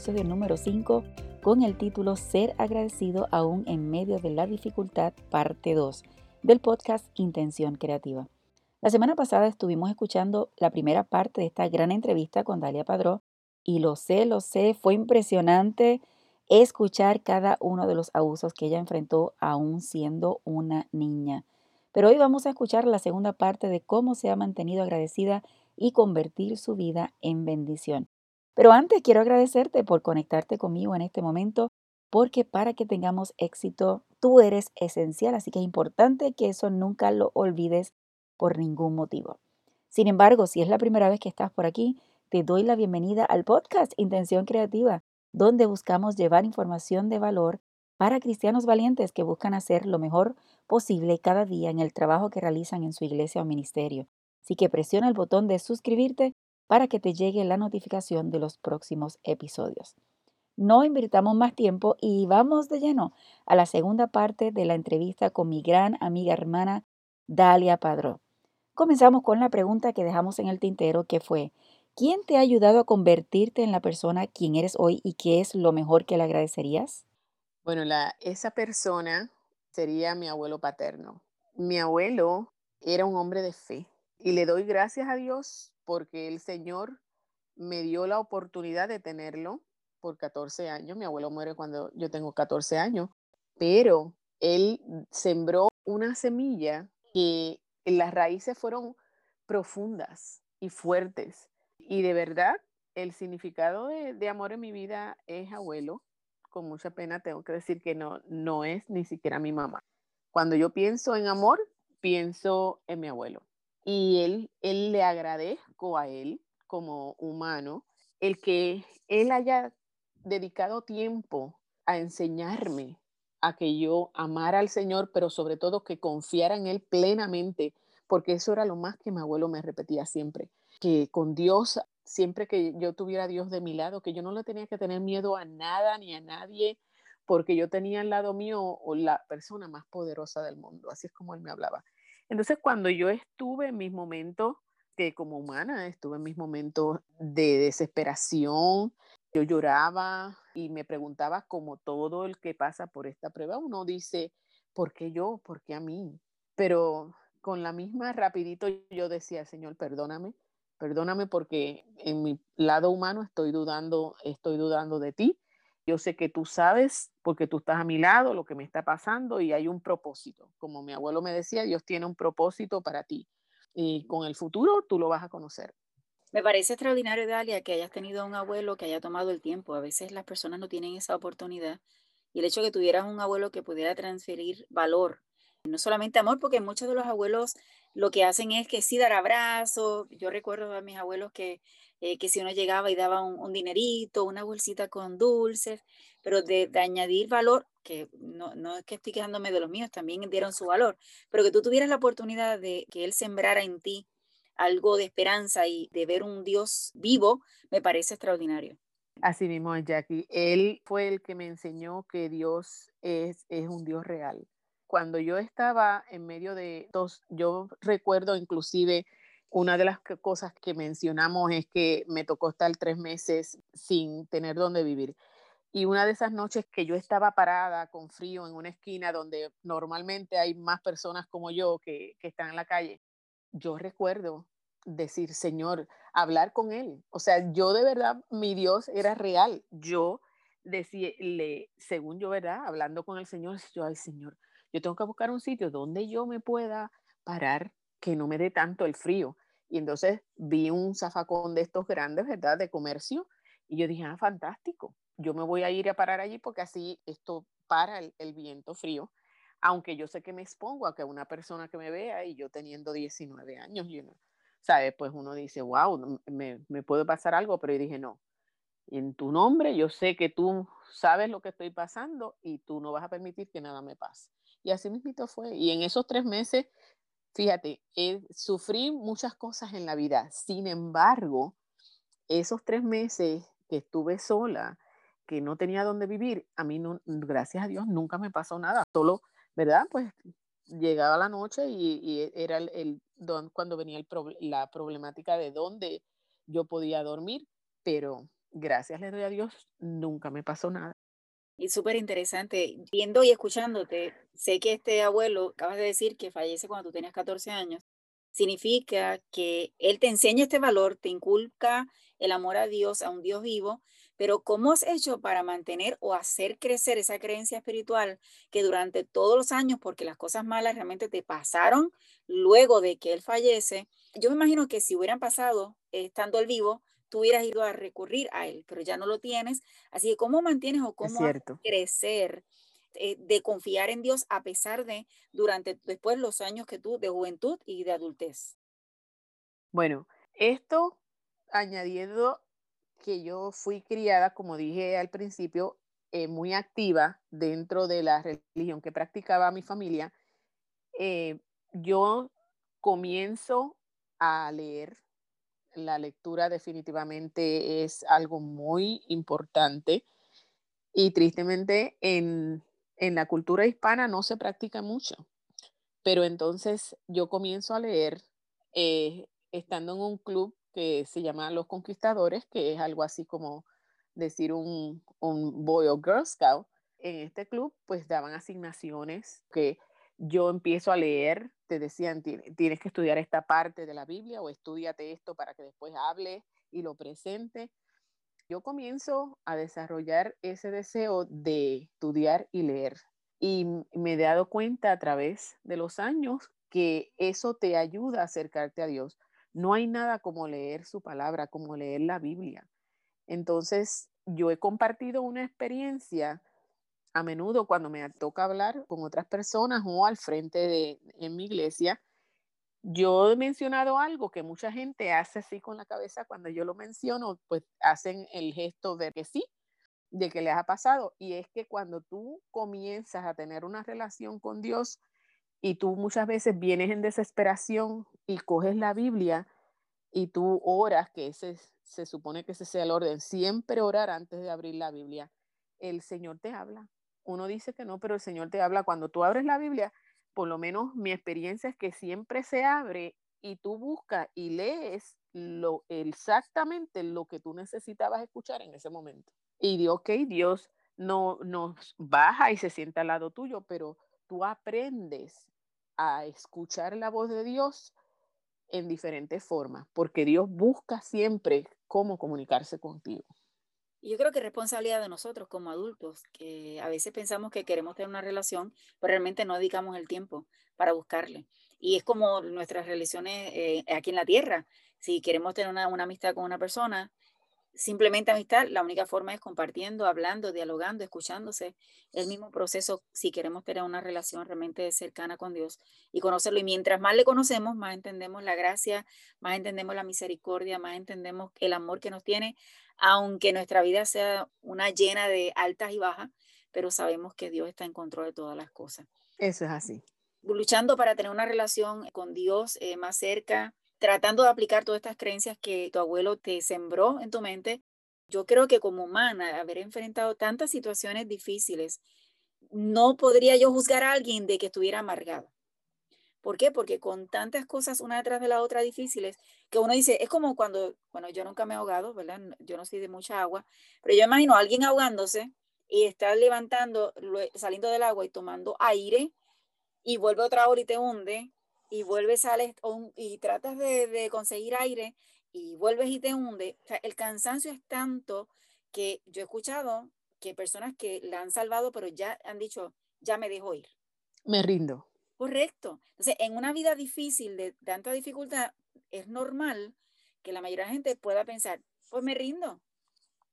episodio número 5 con el título Ser agradecido aún en medio de la dificultad, parte 2 del podcast Intención Creativa. La semana pasada estuvimos escuchando la primera parte de esta gran entrevista con Dalia Padró y lo sé, lo sé, fue impresionante escuchar cada uno de los abusos que ella enfrentó aún siendo una niña. Pero hoy vamos a escuchar la segunda parte de cómo se ha mantenido agradecida y convertir su vida en bendición. Pero antes quiero agradecerte por conectarte conmigo en este momento, porque para que tengamos éxito, tú eres esencial, así que es importante que eso nunca lo olvides por ningún motivo. Sin embargo, si es la primera vez que estás por aquí, te doy la bienvenida al podcast Intención Creativa, donde buscamos llevar información de valor para cristianos valientes que buscan hacer lo mejor posible cada día en el trabajo que realizan en su iglesia o ministerio. Así que presiona el botón de suscribirte para que te llegue la notificación de los próximos episodios. No invirtamos más tiempo y vamos de lleno a la segunda parte de la entrevista con mi gran amiga hermana Dalia Padró. Comenzamos con la pregunta que dejamos en el tintero que fue, ¿quién te ha ayudado a convertirte en la persona quien eres hoy y qué es lo mejor que le agradecerías? Bueno, la, esa persona sería mi abuelo paterno. Mi abuelo era un hombre de fe y le doy gracias a Dios porque el Señor me dio la oportunidad de tenerlo por 14 años. Mi abuelo muere cuando yo tengo 14 años, pero él sembró una semilla que las raíces fueron profundas y fuertes. Y de verdad, el significado de, amor en mi vida es abuelo. Con mucha pena tengo que decir que no, no es ni siquiera mi mamá. Cuando yo pienso en amor, pienso en mi abuelo y él, él le agradezco a él como humano el que él haya dedicado tiempo a enseñarme a que yo amara al Señor, pero sobre todo que confiara en Él plenamente, porque eso era lo más que mi abuelo me repetía siempre, que con Dios, siempre que yo tuviera a Dios de mi lado, que yo no le tenía que tener miedo a nada ni a nadie, porque yo tenía al lado mío la persona más poderosa del mundo, así es como Él me hablaba. Entonces, cuando yo estuve en mis momentos, que como humana estuve en mis momentos de desesperación, yo lloraba y me preguntaba, como todo el que pasa por esta prueba, uno dice, ¿por qué yo? ¿Por qué a mí? Pero con la misma rapidito yo decía, Señor, perdóname, perdóname porque en mi lado humano estoy dudando, estoy dudando de ti yo sé que tú sabes, porque tú estás a mi lado, lo que me está pasando y hay un propósito. Como mi abuelo me decía, Dios tiene un propósito para ti. Y con el futuro tú lo vas a conocer. Me parece extraordinario, Dalia, que hayas tenido un abuelo que haya tomado el tiempo. A veces las personas no tienen esa oportunidad. Y el hecho de que tuvieras un abuelo que pudiera transferir valor, no solamente amor, porque muchos de los abuelos lo que hacen es que sí dar abrazos. Yo recuerdo a mis abuelos que eh, que si uno llegaba y daba un, dinerito, una bolsita con dulces, pero de, añadir valor, que no, no, es que estoy quejándome de los míos, también dieron su valor, pero que tú tuvieras la oportunidad de que Él sembrara en ti algo de esperanza y de ver un Dios vivo, me parece extraordinario. Así mismo, Jackie. Él fue el que me enseñó que Dios es, es un Dios real. Cuando yo estaba en medio de dos, yo recuerdo inclusive una de las cosas que mencionamos es que me tocó estar tres meses sin tener dónde vivir. Y una de esas noches que yo estaba parada con frío en una esquina donde normalmente hay más personas como yo que, están en la calle, yo recuerdo decir, Señor, hablar con Él. O sea, yo de verdad, mi Dios era real. Yo decía, le, según yo, ¿verdad? Hablando con el Señor, yo, ay Señor, yo tengo que buscar un sitio donde yo me pueda parar que no me dé tanto el frío. Y entonces vi un zafacón de estos grandes, ¿verdad? De comercio. Y yo dije, ah, fantástico. Yo me voy a ir a parar allí porque así esto para el, viento frío, aunque yo sé que me expongo a que una persona que me vea y yo teniendo 19 años, you know, ¿sabe? Pues uno dice, wow, me, me puede pasar algo, pero yo dije, no, en tu nombre yo sé que tú sabes lo que estoy pasando y tú no vas a permitir que nada me pase. Y así mismo fue. Y en esos tres meses, fíjate, sufrí muchas cosas en la vida. Sin embargo, esos tres meses que estuve sola, que no tenía dónde vivir, a mí, no, gracias a Dios, nunca me pasó nada. Solo, ¿verdad? Pues llegaba la noche y, era el, cuando venía la problemática de dónde yo podía dormir, pero gracias le doy a Dios, nunca me pasó nada. Y súper interesante, viendo y escuchándote, sé que este abuelo, acabas de decir que fallece cuando tú tenías 14 años, significa que él te enseña este valor, te inculca el amor a Dios, a un Dios vivo, pero ¿cómo has hecho para mantener o hacer crecer esa creencia espiritual que durante todos los años, porque las cosas malas realmente te pasaron luego de que él fallece? Yo me imagino que si hubieran pasado estando al vivo, tú hubieras ido a recurrir a él, pero ya no lo tienes. Así que, ¿cómo mantienes o cómo crecer eh, de confiar en Dios a pesar de durante después los años que tú de juventud y de adultez? Bueno, esto añadiendo que yo fui criada, como dije al principio, eh, muy activa dentro de la religión que practicaba mi familia, eh, yo comienzo a leer la lectura definitivamente es algo muy importante y tristemente en, la cultura hispana no se practica mucho. Pero entonces yo comienzo a leer eh, estando en un club que se llama Los Conquistadores, que es algo así como decir un, un Boy o Girl Scout. En este club pues daban asignaciones que yo empiezo a leer, te decían, tienes que estudiar esta parte de la Biblia o estudiate esto para que después hable y lo presente. Yo comienzo a desarrollar ese deseo de estudiar y leer y me he dado cuenta a través de los años que eso te ayuda a acercarte a Dios. No hay nada como leer su palabra, como leer la Biblia. Entonces, yo he compartido una experiencia a menudo cuando me toca hablar con otras personas o al frente de en mi iglesia, yo he mencionado algo que mucha gente hace así con la cabeza cuando yo lo menciono, pues hacen el gesto de que sí, de que les ha pasado. Y es que cuando tú comienzas a tener una relación con Dios y tú muchas veces vienes en desesperación y coges la Biblia y tú oras, que ese se supone que ese sea el orden, siempre orar antes de abrir la Biblia, el Señor te habla uno dice que no, pero el Señor te habla. Cuando tú abres la Biblia, por lo menos mi experiencia es que siempre se abre y tú buscas y lees lo, exactamente lo que tú necesitabas escuchar en ese momento. Y Dios, ok, Dios no nos baja y se sienta al lado tuyo, pero tú aprendes a escuchar la voz de Dios en diferentes formas, porque Dios busca siempre cómo comunicarse contigo. Yo creo que es responsabilidad de nosotros como adultos, que a veces pensamos que queremos tener una relación, pero realmente no dedicamos el tiempo para buscarle. Y es como nuestras relaciones eh, aquí en la tierra. Si queremos tener una amistad con una persona, simplemente amistad, la única forma es compartiendo, hablando, dialogando, escuchándose. El mismo proceso si queremos tener una relación realmente cercana con Dios y conocerlo. Y mientras más le conocemos, más entendemos la gracia, más entendemos la misericordia, más entendemos el amor que nos tiene, aunque nuestra vida sea una llena de altas y bajas, pero sabemos que Dios está en control de todas las cosas. Eso es así. Luchando para tener una relación con Dios eh, más cerca, tratando de aplicar todas estas creencias que tu abuelo te sembró en tu mente, yo creo que como humana, haber enfrentado tantas situaciones difíciles, no podría yo juzgar a alguien de que estuviera amargado. ¿Por qué? Porque con tantas cosas una detrás de la otra difíciles, que uno dice, es como cuando, bueno, yo nunca me he ahogado, ¿verdad? Yo no soy de mucha agua, pero yo imagino a alguien ahogándose y está levantando, saliendo del agua y tomando aire y vuelve otra hora y te hunde y vuelves, sales y tratas de, conseguir aire y vuelves y te hunde. O sea, el cansancio es tanto que yo he escuchado que personas que la han salvado, pero ya han dicho, ya me dejo ir. Me rindo. Correcto. Entonces, en una vida difícil, de tanta dificultad, es normal que la mayoría de la gente pueda pensar, pues me rindo,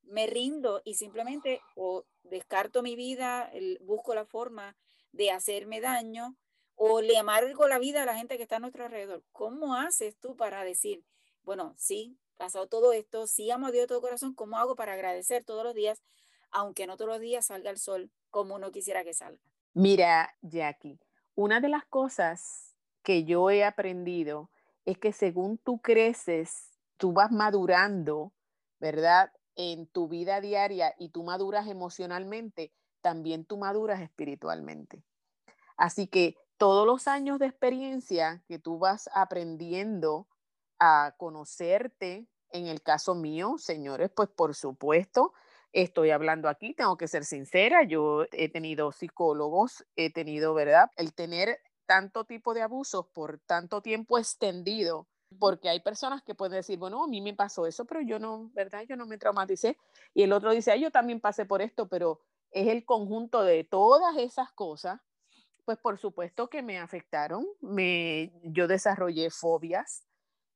me rindo y simplemente o descarto mi vida, busco la forma de hacerme daño o le amargo la vida a la gente que está a nuestro alrededor. ¿Cómo haces tú para decir, bueno, sí, pasado todo esto, sí amo a Dios de todo corazón, ¿cómo hago para agradecer todos los días, aunque no todos los días salga el sol como uno quisiera que salga? Mira, Jackie, una de las cosas que yo he aprendido es que según tú creces, tú vas madurando, ¿verdad? En tu vida diaria y tú maduras emocionalmente, también tú maduras espiritualmente. Así que todos los años de experiencia que tú vas aprendiendo a conocerte, en el caso mío, señores, pues por supuesto, estoy hablando aquí, tengo que ser sincera, yo he tenido psicólogos, he tenido, ¿verdad? El tener tanto tipo de abusos por tanto tiempo extendido, porque hay personas que pueden decir, bueno, a mí me pasó eso, pero yo no, ¿verdad? Yo no me traumaticé. Y el otro dice, yo también pasé por esto, pero es el conjunto de todas esas cosas, pues por supuesto que me afectaron. Me, yo desarrollé fobias.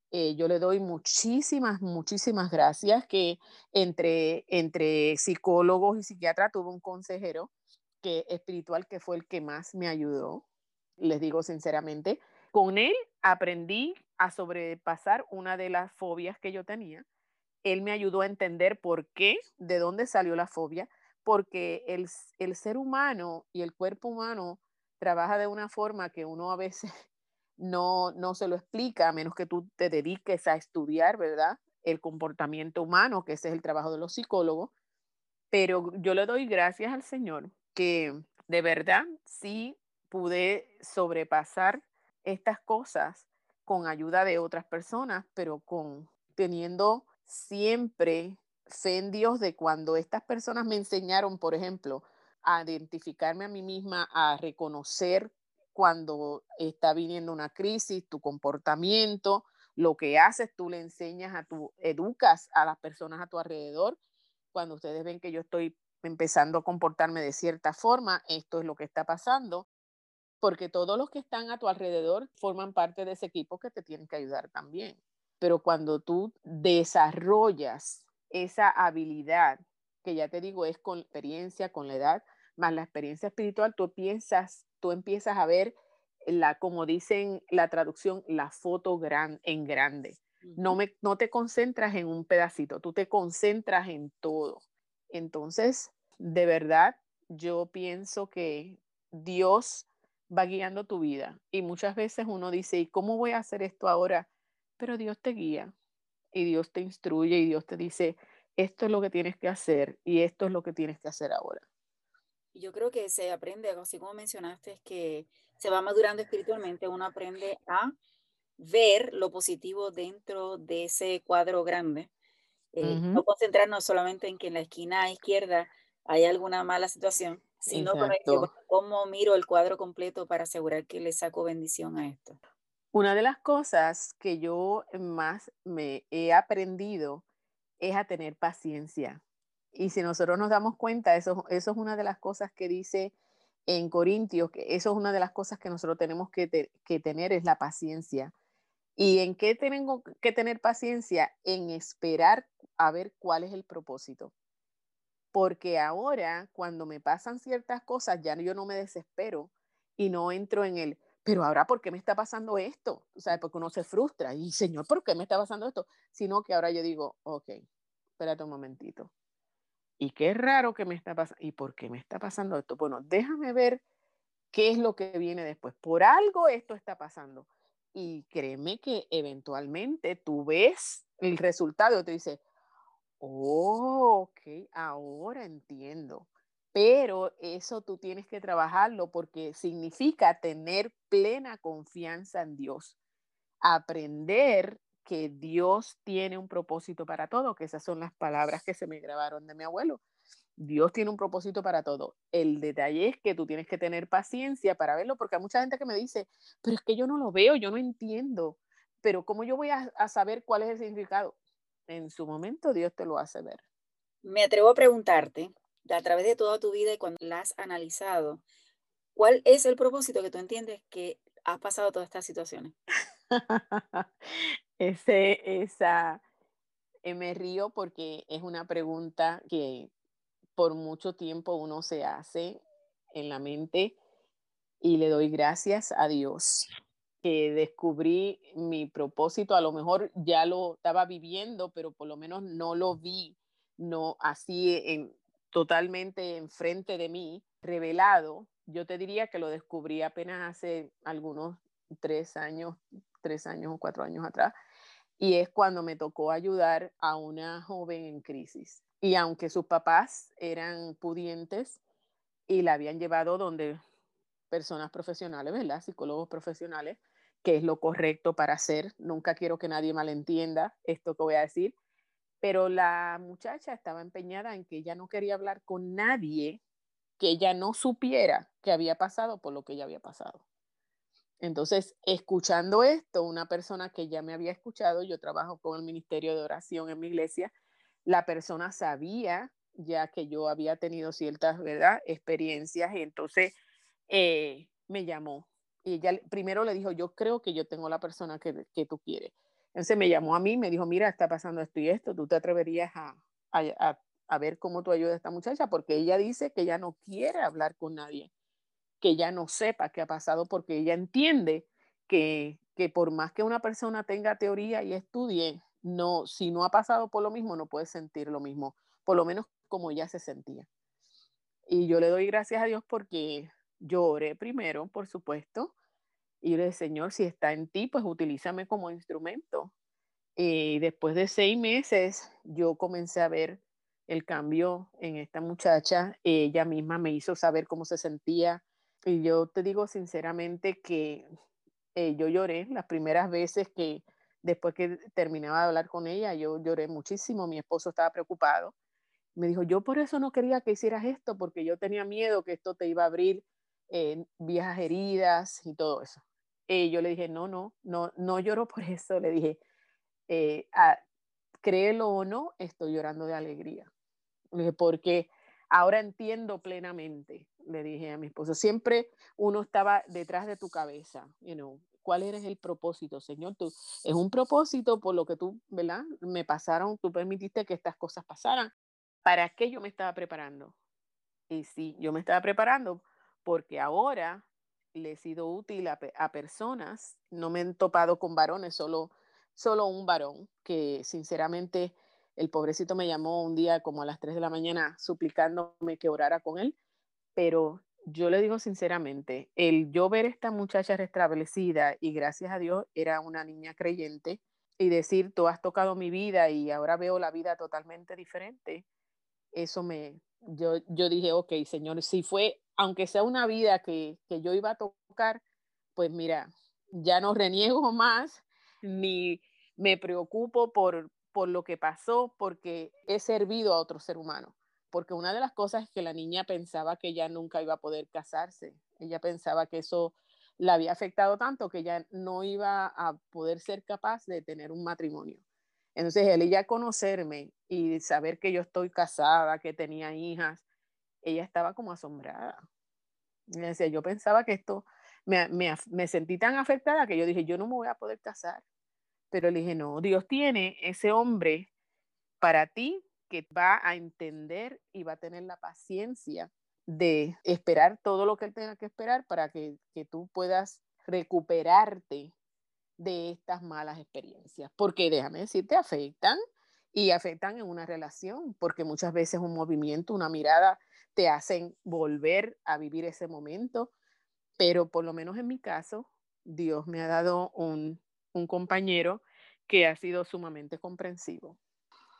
Eh, yo le doy muchísimas, muchísimas gracias que entre, entre psicólogos y psiquiatras tuve un consejero que, espiritual que fue el que más me ayudó, les digo sinceramente. Con él aprendí a sobrepasar una de las fobias que yo tenía. Él me ayudó a entender por qué, de dónde salió la fobia, porque el, el ser humano y el cuerpo humano trabaja de una forma que uno a veces no, no se lo explica, a menos que tú te dediques a estudiar, ¿verdad? El comportamiento humano, que ese es el trabajo de los psicólogos. Pero yo le doy gracias al Señor que de verdad sí pude sobrepasar estas cosas con ayuda de otras personas, pero con teniendo siempre fe en Dios de cuando estas personas me enseñaron, por ejemplo, a identificarme a mí misma, a reconocer cuando está viniendo una crisis, tu comportamiento, lo que haces, tú le enseñas a tu, educas a las personas a tu alrededor. Cuando ustedes ven que yo estoy empezando a comportarme de cierta forma, esto es lo que está pasando, porque todos los que están a tu alrededor forman parte de ese equipo que te tienen que ayudar también. Pero cuando tú desarrollas esa habilidad, que ya te digo, es con experiencia, con la edad, más la experiencia espiritual, tú piensas, tú empiezas a ver la, como dicen la traducción, la foto gran, en grande. No, me, no te concentras en un pedacito, tú te concentras en todo. Entonces, de verdad, yo pienso que Dios va guiando tu vida. Y muchas veces uno dice, ¿y cómo voy a hacer esto ahora? Pero Dios te guía y Dios te instruye y Dios te dice, esto es lo que tienes que hacer y esto es lo que tienes que hacer ahora. Yo creo que se aprende, así como mencionaste, es que se va madurando espiritualmente, uno aprende a ver lo positivo dentro de ese cuadro grande. Eh, no concentrarnos solamente en que en la esquina izquierda hay alguna mala situación, sino cómo miro el cuadro completo para asegurar que le saco bendición a esto. Una de las cosas que yo más me he aprendido es a tener paciencia. Y si nosotros nos damos cuenta, eso, eso es una de las cosas que dice en Corintios, que eso es una de las cosas que nosotros tenemos que, que tener, es la paciencia. ¿Y en qué tengo que tener paciencia? En esperar a ver cuál es el propósito. Porque ahora, cuando me pasan ciertas cosas, ya yo no me desespero y no entro en el, pero ahora, ¿por qué me está pasando esto? O sea, porque uno se frustra y, Señor, ¿por qué me está pasando esto? Sino que ahora yo digo, ok, espérate un momentito. Y qué raro que me está pasando. ¿Y por qué me está pasando esto? Bueno, déjame ver qué es lo que viene después. Por algo esto está pasando. Y créeme que eventualmente tú ves el resultado y te dices, oh, ok, ahora entiendo. Pero eso tú tienes que trabajarlo porque significa tener plena confianza en Dios. Aprender que Dios tiene un propósito para todo, que esas son las palabras que se me grabaron de mi abuelo. Dios tiene un propósito para todo. El detalle es que tú tienes que tener paciencia para verlo, porque hay mucha gente que me dice, pero es que yo no lo veo, yo no entiendo, pero ¿cómo yo voy a, a saber cuál es el significado? En su momento Dios te lo hace ver. Me atrevo a preguntarte, a través de toda tu vida y cuando la has analizado, ¿cuál es el propósito que tú entiendes que has pasado todas estas situaciones? Ese, esa, eh, me río porque es una pregunta que por mucho tiempo uno se hace en la mente y le doy gracias a Dios que descubrí mi propósito, a lo mejor ya lo estaba viviendo, pero por lo menos no lo vi, no así en, totalmente enfrente de mí, revelado. Yo te diría que lo descubrí apenas hace algunos tres años, tres años o cuatro años atrás, y es cuando me tocó ayudar a una joven en crisis. Y aunque sus papás eran pudientes y la habían llevado donde personas profesionales, ¿verdad? Psicólogos profesionales, que es lo correcto para hacer. Nunca quiero que nadie malentienda esto que voy a decir. Pero la muchacha estaba empeñada en que ella no quería hablar con nadie que ella no supiera que había pasado por lo que ella había pasado. Entonces, escuchando esto, una persona que ya me había escuchado, yo trabajo con el Ministerio de Oración en mi iglesia, la persona sabía ya que yo había tenido ciertas ¿verdad? experiencias y entonces eh, me llamó y ella primero le dijo, yo creo que yo tengo la persona que, que tú quieres. Entonces me llamó a mí, me dijo, mira, está pasando esto y esto, tú te atreverías a, a, a, ver cómo tú ayudas a esta muchacha, porque ella dice que ella no quiere hablar con nadie, que ella no sepa qué ha pasado, porque ella entiende que, que por más que una persona tenga teoría y estudie, no, si no ha pasado por lo mismo, no puede sentir lo mismo, por lo menos como ella se sentía. Y yo le doy gracias a Dios porque yo oré primero, por supuesto, y le dije, Señor, si está en ti, pues utilízame como instrumento. Y después de seis meses, yo comencé a ver el cambio en esta muchacha. Ella misma me hizo saber cómo se sentía. Y yo te digo sinceramente que eh, yo lloré las primeras veces que después que terminaba de hablar con ella, yo lloré muchísimo. Mi esposo estaba preocupado. Me dijo, yo por eso no quería que hicieras esto, porque yo tenía miedo que esto te iba a abrir eh, viejas heridas y todo eso. Eh, yo le dije, no, no, no, no lloro por eso. Le dije, eh, ah, créelo o no, estoy llorando de alegría. Porque ahora entiendo plenamente, le dije a mi esposo, siempre uno estaba detrás de tu cabeza, you know, ¿cuál eres el propósito, Señor? Tú, es un propósito por lo que tú, ¿verdad? Me pasaron, tú permitiste que estas cosas pasaran. ¿Para qué yo me estaba preparando? Y sí, yo me estaba preparando porque ahora le he sido útil a, personas, no me he topado con varones, solo, solo un varón, que sinceramente el pobrecito me llamó un día como a las 3 de la mañana suplicándome que orara con él, pero yo le digo sinceramente, el yo ver esta muchacha restablecida y gracias a Dios era una niña creyente y decir, tú has tocado mi vida y ahora veo la vida totalmente diferente, eso me, yo, yo dije, ok, Señor, si fue aunque sea una vida que, yo iba a tocar, pues mira, ya no reniego más, ni me preocupo por, por lo que pasó, porque he servido a otro ser humano. Porque una de las cosas es que la niña pensaba que ella nunca iba a poder casarse. Ella pensaba que eso la había afectado tanto que ella no iba a poder ser capaz de tener un matrimonio. Entonces, el ella conocerme y saber que yo estoy casada, que tenía hijas, ella estaba como asombrada. Yo pensaba que esto, me, me, me, sentí tan afectada que yo dije, yo no me voy a poder casar. Pero le dije, no, Dios tiene ese hombre para ti que va a entender y va a tener la paciencia de esperar todo lo que él tenga que esperar para que, que tú puedas recuperarte de estas malas experiencias. Porque déjame decirte, afectan y afectan en una relación, porque muchas veces un movimiento, una mirada, te hacen volver a vivir ese momento, pero por lo menos en mi caso, Dios me ha dado un, un compañero que ha sido sumamente comprensivo.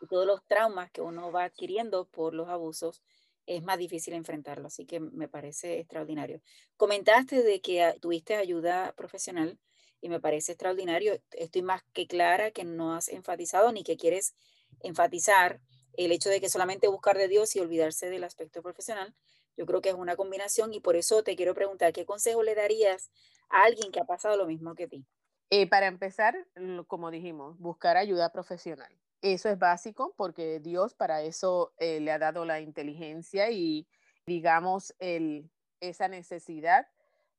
Todos los traumas que uno va adquiriendo por los abusos, es más difícil enfrentarlo, así que me parece extraordinario. Comentaste de que tuviste ayuda profesional y me parece extraordinario. Estoy más que clara que no has enfatizado ni que quieres enfatizar el hecho de que solamente buscar de Dios y olvidarse del aspecto profesional, yo creo que es una combinación y por eso te quiero preguntar, ¿qué consejo le darías a alguien que ha pasado lo mismo que ti? Eh, para empezar, como dijimos, buscar ayuda profesional. Eso es básico porque Dios para eso eh, le ha dado la inteligencia y, digamos, el, esa necesidad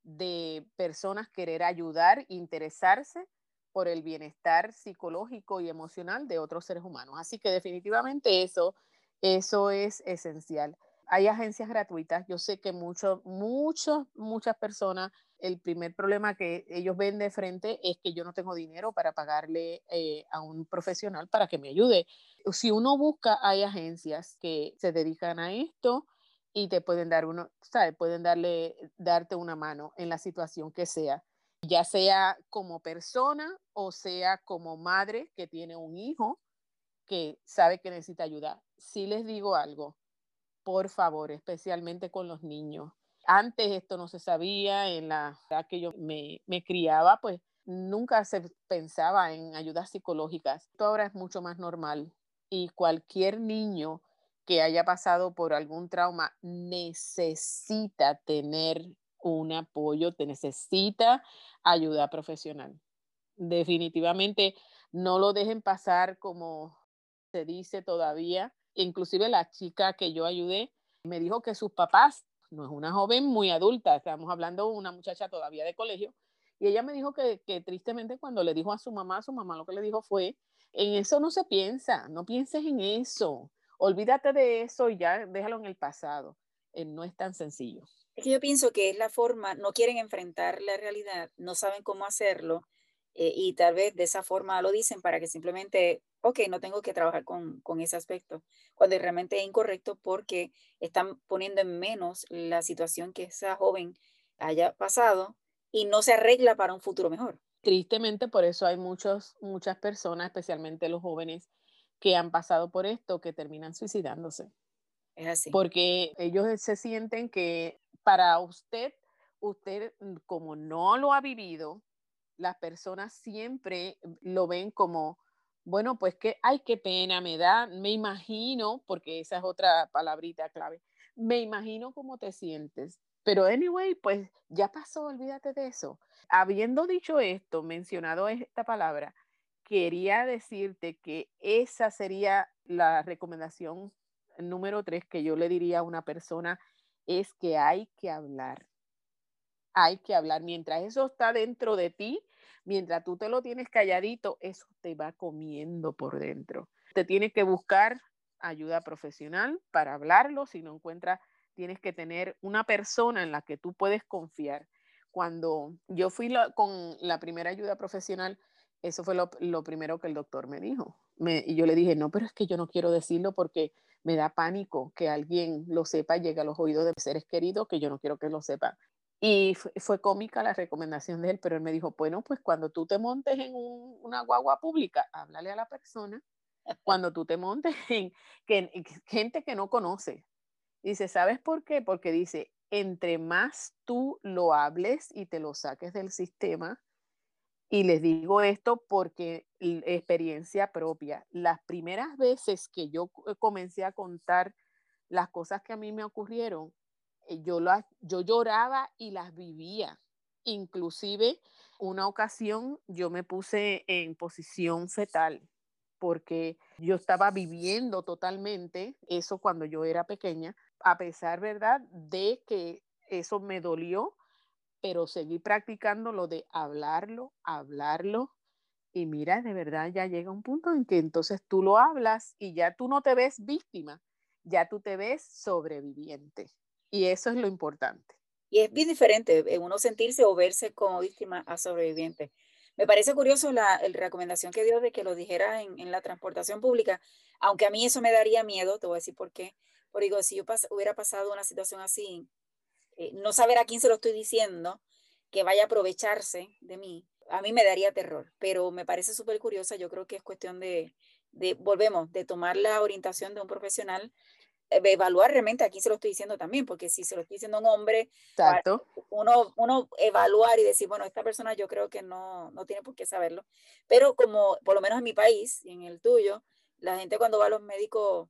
de personas querer ayudar, interesarse por el bienestar psicológico y emocional de otros seres humanos. Así que definitivamente eso Eso es esencial. Hay agencias gratuitas. Yo sé que muchos, muchos, muchas personas, el primer problema que ellos ven de frente es que yo no tengo dinero para pagarle eh, a un profesional para que me ayude. Si uno busca, hay agencias que se dedican a esto y te pueden dar uno, ¿sabes? Pueden darle, darte una mano en la situación que sea, ya sea como persona o sea como madre que tiene un hijo que sabe que necesita ayuda. Si les digo algo, por favor, especialmente con los niños. Antes esto no se sabía, en la edad que yo me, me criaba, pues nunca se pensaba en ayudas psicológicas. Esto ahora es mucho más normal y cualquier niño que haya pasado por algún trauma necesita tener un apoyo, te necesita ayuda profesional. Definitivamente no lo dejen pasar como se dice todavía. Inclusive la chica que yo ayudé me dijo que sus papás, no es una joven muy adulta, estamos hablando de una muchacha todavía de colegio, y ella me dijo que, tristemente cuando le dijo a su mamá, su mamá lo que le dijo fue, en eso no se piensa, no pienses en eso, olvídate de eso y ya déjalo en el pasado. Eh, no es tan sencillo. Es que yo pienso que es la forma, no quieren enfrentar la realidad, no saben cómo hacerlo eh, y tal vez de esa forma lo dicen para que simplemente, ok, no tengo que trabajar con, con ese aspecto, cuando realmente es incorrecto porque están poniendo en menos la situación que esa joven haya pasado y no se arregla para un futuro mejor. Tristemente, por eso hay muchos, muchas personas, especialmente los jóvenes, que han pasado por esto, que terminan suicidándose. Es así. Porque ellos se sienten que para usted, usted mm, como no lo ha vivido, las personas siempre lo ven como, bueno, pues que, ay, qué pena me da, me imagino, porque esa es otra palabrita clave, me imagino cómo te sientes. Pero anyway, pues ya pasó, olvídate de eso. Habiendo dicho esto, mencionado esta palabra, quería decirte que esa sería la recomendación número tres que yo le diría a una persona, es que hay que hablar. Hay que hablar. Mientras eso está dentro de ti, mientras tú te lo tienes calladito, eso te va comiendo por dentro. Te tienes que buscar ayuda profesional para hablarlo. Si no encuentras, tienes que tener una persona en la que tú puedes confiar. Cuando yo fui con la primera ayuda profesional, eso fue lo, primero que el doctor me dijo. y yo le dije, no, pero es que yo no quiero decirlo porque me da pánico que alguien lo sepa, llegue a los oídos de seres queridos, que yo no quiero que lo sepa. Y fue, cómica la recomendación de él, pero él me dijo, bueno, pues cuando tú te montes en una guagua pública, háblale a la persona. Cuando tú te montes en, que, gente que no conoce. Dice, ¿sabes por qué? Porque dice, entre más tú lo hables y te lo saques del sistema, y les digo esto porque experiencia propia. Las primeras veces que yo eh, comencé a contar las cosas que a mí me ocurrieron, eh, yo, las, yo lloraba y las vivía. Inclusive una ocasión yo me puse en posición fetal porque yo estaba viviendo totalmente eso cuando yo era pequeña, a pesar, ¿verdad?, de que eso me dolió, pero seguí practicando lo de hablarlo, hablarlo. Y mira, de verdad ya llega un punto en que entonces tú lo hablas y ya tú no te ves víctima, ya tú te ves sobreviviente. Y eso es lo importante. Y es bien diferente eh, uno sentirse o verse como víctima a sobreviviente. Me parece curioso la, recomendación que dio de que lo dijera en, la transportación pública, aunque a mí eso me daría miedo, te voy a decir por qué. Porque digo, si yo hubiera pasado una situación así, eh, no saber a quién se lo estoy diciendo, que vaya a aprovecharse de mí, a mí me daría terror, pero me parece súper curiosa, yo creo que es cuestión de, de, volvemos, de tomar la orientación de un profesional, eh, de evaluar realmente, aquí se lo estoy diciendo también, porque si se lo estoy diciendo a un hombre, Exacto. Uno, uno evaluar y decir, bueno, esta persona yo creo que no, no tiene por qué saberlo, pero como por lo menos en mi país y en el tuyo, la gente cuando va a los médicos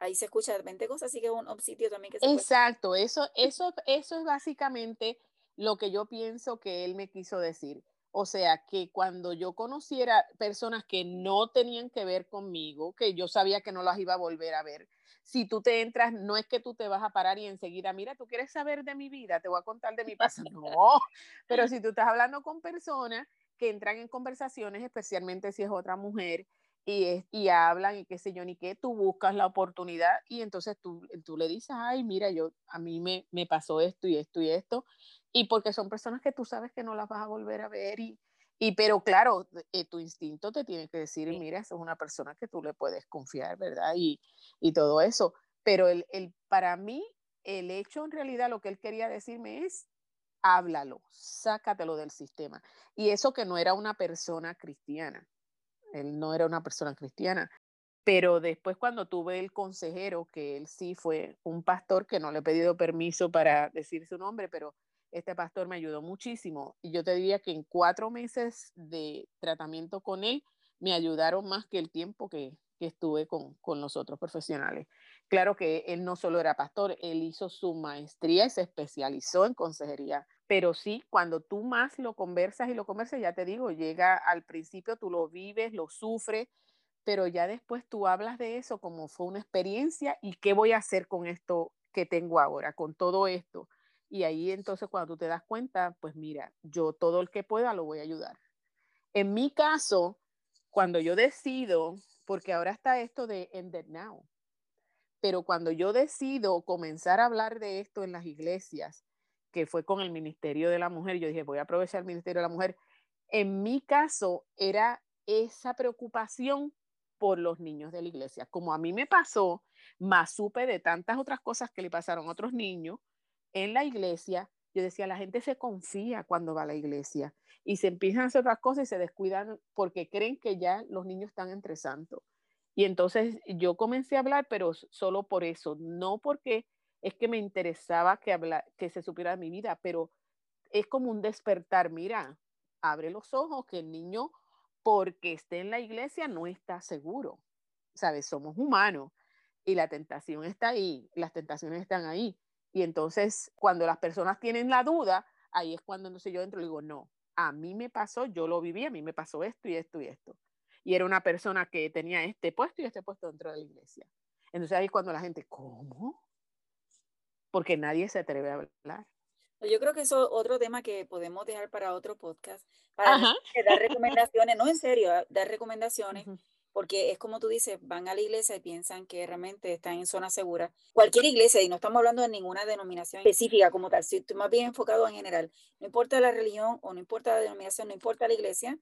ahí se escucha 20 cosas, así que es un, sitio también que se Exacto, eso, eso, eso es básicamente lo que yo pienso que él me quiso decir. O sea, que cuando yo conociera personas que no tenían que ver conmigo, que yo sabía que no las iba a volver a ver, si tú te entras, no es que tú te vas a parar y enseguida, mira, tú quieres saber de mi vida, te voy a contar de mi pasado. No, pero si tú estás hablando con personas que entran en conversaciones, especialmente si es otra mujer, y, y hablan y qué sé yo, ni qué, tú buscas la oportunidad y entonces tú, tú le dices, ay, mira, yo, a mí me, me pasó esto y esto y esto, y porque son personas que tú sabes que no las vas a volver a ver y, y pero claro, eh, tu instinto te tiene que decir, mira, esa es una persona que tú le puedes confiar, ¿verdad? Y, y todo eso. Pero el, el, para mí, el hecho en realidad, lo que él quería decirme es, háblalo, sácatelo del sistema. Y eso que no era una persona cristiana, él no era una persona cristiana. Pero después cuando tuve el consejero, que él sí fue un pastor, que no le he pedido permiso para decir su nombre, pero este pastor me ayudó muchísimo. Y yo te diría que en cuatro meses de tratamiento con él, me ayudaron más que el tiempo que, que estuve con, con, los otros profesionales. Claro que él no solo era pastor, él hizo su maestría y se especializó en consejería. Pero sí, cuando tú más lo conversas y lo conversas, ya te digo, llega al principio, tú lo vives, lo sufres, pero ya después tú hablas de eso como fue una experiencia y qué voy a hacer con esto que tengo ahora, con todo esto. Y ahí entonces cuando tú te das cuenta, pues mira, yo todo el que pueda lo voy a ayudar. En mi caso, cuando yo decido, porque ahora está esto de Ended Now, pero cuando yo decido comenzar a hablar de esto en las iglesias, que fue con el Ministerio de la Mujer, yo dije, voy a aprovechar el Ministerio de la Mujer. En mi caso era esa preocupación por los niños de la iglesia. Como a mí me pasó, más supe de tantas otras cosas que le pasaron a otros niños, en la iglesia, yo decía, la gente se confía cuando va a la iglesia y se empiezan a hacer otras cosas y se descuidan porque creen que ya los niños están entre santos. Y entonces yo comencé a hablar, pero solo por eso, no porque es que me interesaba que, habla, que se supiera mi vida, pero es como un despertar, mira, abre los ojos que el niño, porque esté en la iglesia, no está seguro. ¿Sabes? Somos humanos y la tentación está ahí, las tentaciones están ahí. Y entonces, cuando las personas tienen la duda, ahí es cuando entonces yo entro y digo, no, a mí me pasó, yo lo viví, a mí me pasó esto y esto y esto. Y era una persona que tenía este puesto y este puesto dentro de la iglesia. Entonces ahí es cuando la gente, ¿cómo? Porque nadie se atreve a hablar. Yo creo que eso es otro tema que podemos dejar para otro podcast, para dar recomendaciones, no en serio, dar recomendaciones porque es como tú dices, van a la iglesia y piensan que realmente están en zona segura. Cualquier iglesia, y no estamos hablando de ninguna denominación específica como tal, si tú más bien enfocado en general, no importa la religión o no importa la denominación, no importa la iglesia,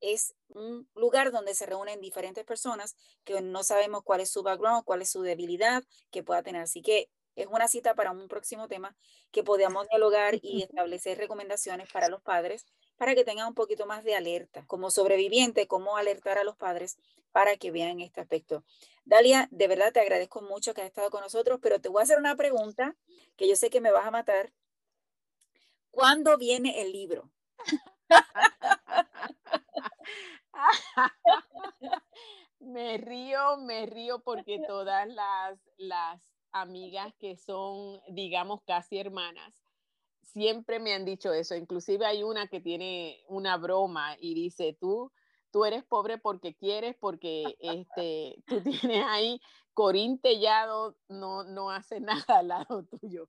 es un lugar donde se reúnen diferentes personas que no sabemos cuál es su background, cuál es su debilidad que pueda tener. Así que es una cita para un próximo tema que podamos dialogar y establecer recomendaciones para los padres para que tengan un poquito más de alerta. Como sobreviviente, cómo alertar a los padres para que vean este aspecto. Dalia, de verdad te agradezco mucho que has estado con nosotros, pero te voy a hacer una pregunta que yo sé que me vas a matar. ¿Cuándo viene el libro? me río, me río porque todas las, las amigas que son, digamos, casi hermanas, siempre me han dicho eso. Inclusive hay una que tiene una broma y dice, tú, tú eres pobre porque quieres, porque este, tú tienes ahí Corín Tellado, no, no hace nada al lado tuyo.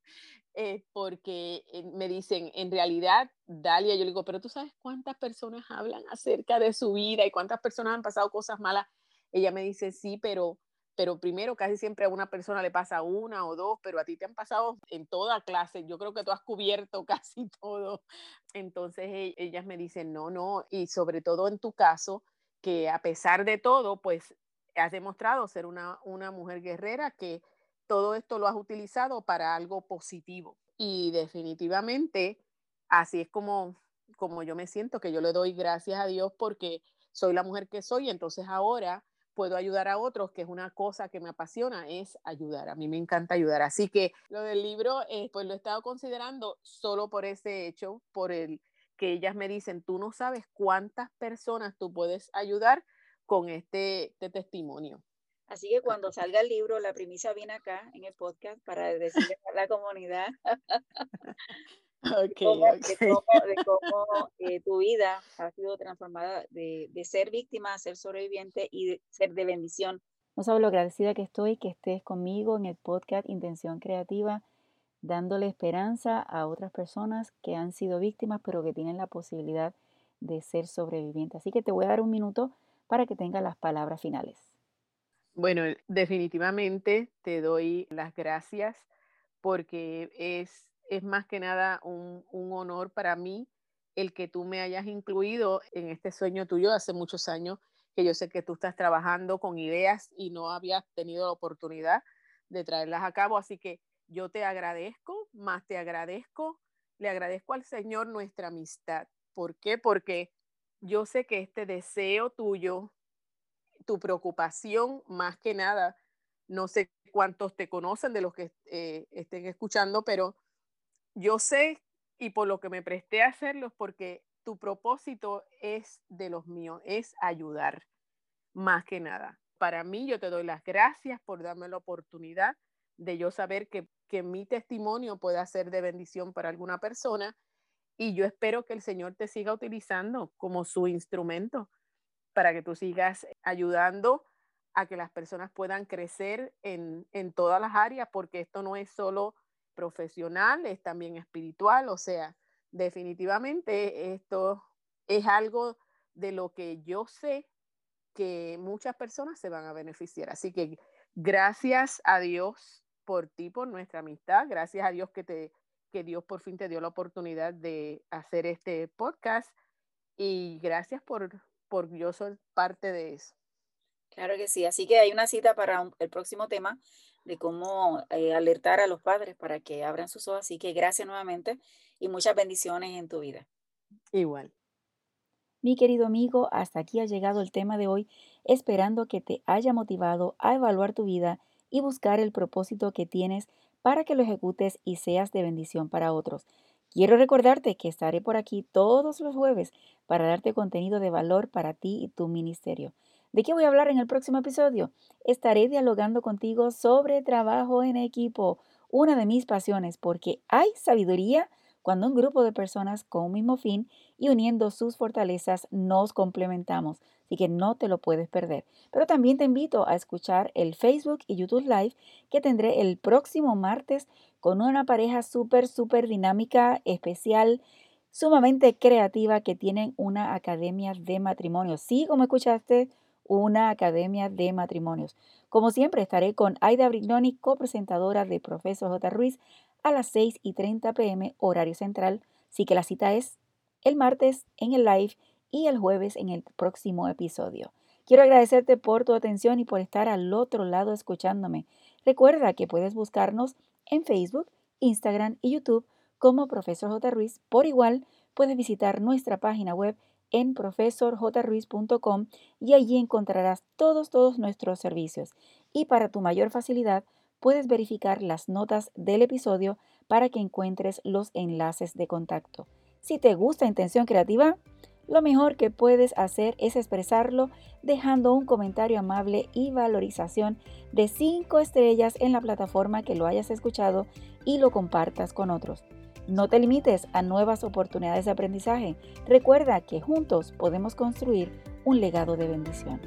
Porque eh, me dicen, en realidad, Dalia, yo le digo, pero tú sabes cuántas personas hablan acerca de su vida y cuántas personas han pasado cosas malas. Ella me dice, sí, pero pero primero casi siempre a una persona le pasa una o dos, pero a ti te han pasado en toda clase. Yo creo que tú has cubierto casi todo. Entonces e, ellas me dicen, no, no, y sobre todo en tu caso, que a pesar de todo, pues has demostrado ser una, una mujer guerrera que todo esto lo has utilizado para algo positivo. Y definitivamente así es como, como yo me siento, que yo le doy gracias a Dios porque soy la mujer que soy. Entonces ahora puedo ayudar a otros, que es una cosa que me apasiona, es ayudar. A mí me encanta ayudar. Así que lo del libro, eh, pues lo he estado considerando solo por ese hecho, por el que ellas me dicen, tú no sabes cuántas personas tú puedes ayudar con este, este testimonio. Así que cuando salga el libro, la primicia viene acá en el podcast para decirle a la comunidad Okay, de cómo, eh, tu vida ha sido transformada de, de, ser víctima a ser sobreviviente y de ser de bendición. No sabes lo agradecida que estoy que estés conmigo en el podcast Intención Creativa, dándole esperanza a otras personas que han sido víctimas, pero que tienen la posibilidad de ser sobrevivientes. Así que te voy a dar un minuto para que tenga las palabras finales. Bueno, definitivamente te doy las gracias porque es, es más que nada un, un honor para mí el que tú me hayas incluido en este sueño tuyo hace muchos años, que yo sé que tú estás trabajando con ideas y no habías tenido la oportunidad de traerlas a cabo. Así que yo te agradezco, más te agradezco, le agradezco al Señor nuestra amistad. ¿Por qué? Porque yo sé que este deseo tuyo, tu preocupación, más que nada, no sé cuántos te conocen de los que eh, estén escuchando, pero yo sé y por lo que me presté a hacerlo es porque tu propósito es de los míos, es ayudar, más que nada. Para mí, yo te doy las gracias por darme la oportunidad de yo saber que, que mi testimonio pueda ser de bendición para alguna persona y yo espero que el Señor te siga utilizando como su instrumento para que tú sigas ayudando a que las personas puedan crecer en, en todas las áreas, porque esto no es solo profesional, es también espiritual, o sea, definitivamente esto es algo de lo que yo sé que muchas personas se van a beneficiar. Así que gracias a Dios por ti, por nuestra amistad, gracias a Dios que te que Dios por fin te dio la oportunidad de hacer este podcast y gracias por por yo ser parte de eso. Claro que sí, así que hay una cita para el próximo tema de cómo eh, alertar a los padres para que abran sus ojos. Así que gracias nuevamente y muchas bendiciones en tu vida. Igual. Mi querido amigo, hasta aquí ha llegado el tema de hoy, esperando que te haya motivado a evaluar tu vida y buscar el propósito que tienes para que lo ejecutes y seas de bendición para otros. Quiero recordarte que estaré por aquí todos los jueves para darte contenido de valor para ti y tu ministerio. ¿De qué voy a hablar en el próximo episodio? Estaré dialogando contigo sobre trabajo en equipo, una de mis pasiones, porque hay sabiduría cuando un grupo de personas con un mismo fin y uniendo sus fortalezas nos complementamos. Así que no te lo puedes perder. Pero también te invito a escuchar el Facebook y YouTube Live que tendré el próximo martes con una pareja súper, súper dinámica, especial, sumamente creativa que tienen una academia de matrimonio. Sí, como escuchaste, una academia de matrimonios. Como siempre, estaré con Aida Brignoni, copresentadora de Profesor J. Ruiz, a las 6 y 30 pm, horario central. Así que la cita es el martes en el live y el jueves en el próximo episodio. Quiero agradecerte por tu atención y por estar al otro lado escuchándome. Recuerda que puedes buscarnos en Facebook, Instagram y YouTube como Profesor J. Ruiz. Por igual, puedes visitar nuestra página web en profesorjruiz.com y allí encontrarás todos, todos nuestros servicios. Y para tu mayor facilidad, puedes verificar las notas del episodio para que encuentres los enlaces de contacto. Si te gusta Intención Creativa, lo mejor que puedes hacer es expresarlo dejando un comentario amable y valorización de 5 estrellas en la plataforma que lo hayas escuchado y lo compartas con otros. No te limites a nuevas oportunidades de aprendizaje. Recuerda que juntos podemos construir un legado de bendición.